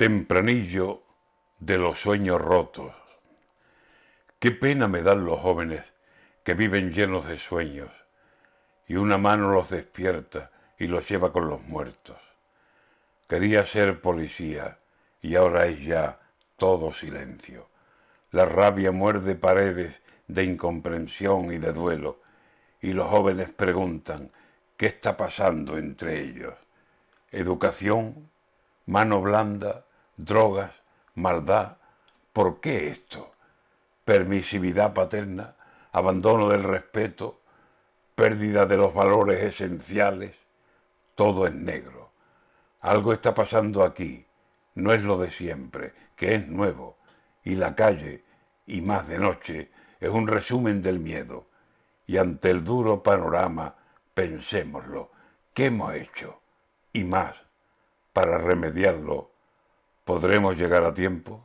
Tempranillo de los sueños rotos. Qué pena me dan los jóvenes que viven llenos de sueños y una mano los despierta y los lleva con los muertos. Quería ser policía y ahora es ya todo silencio. La rabia muerde paredes de incomprensión y de duelo y los jóvenes preguntan qué está pasando entre ellos. Educación, mano blanda, drogas, maldad. ¿Por qué esto? Permisividad paterna, abandono del respeto, pérdida de los valores esenciales. Todo es negro. Algo está pasando aquí. No es lo de siempre, que es nuevo. Y la calle, y más de noche, es un resumen del miedo. Y ante el duro panorama, pensémoslo, ¿qué hemos hecho? Y más, para remediarlo ¿Podremos llegar a tiempo?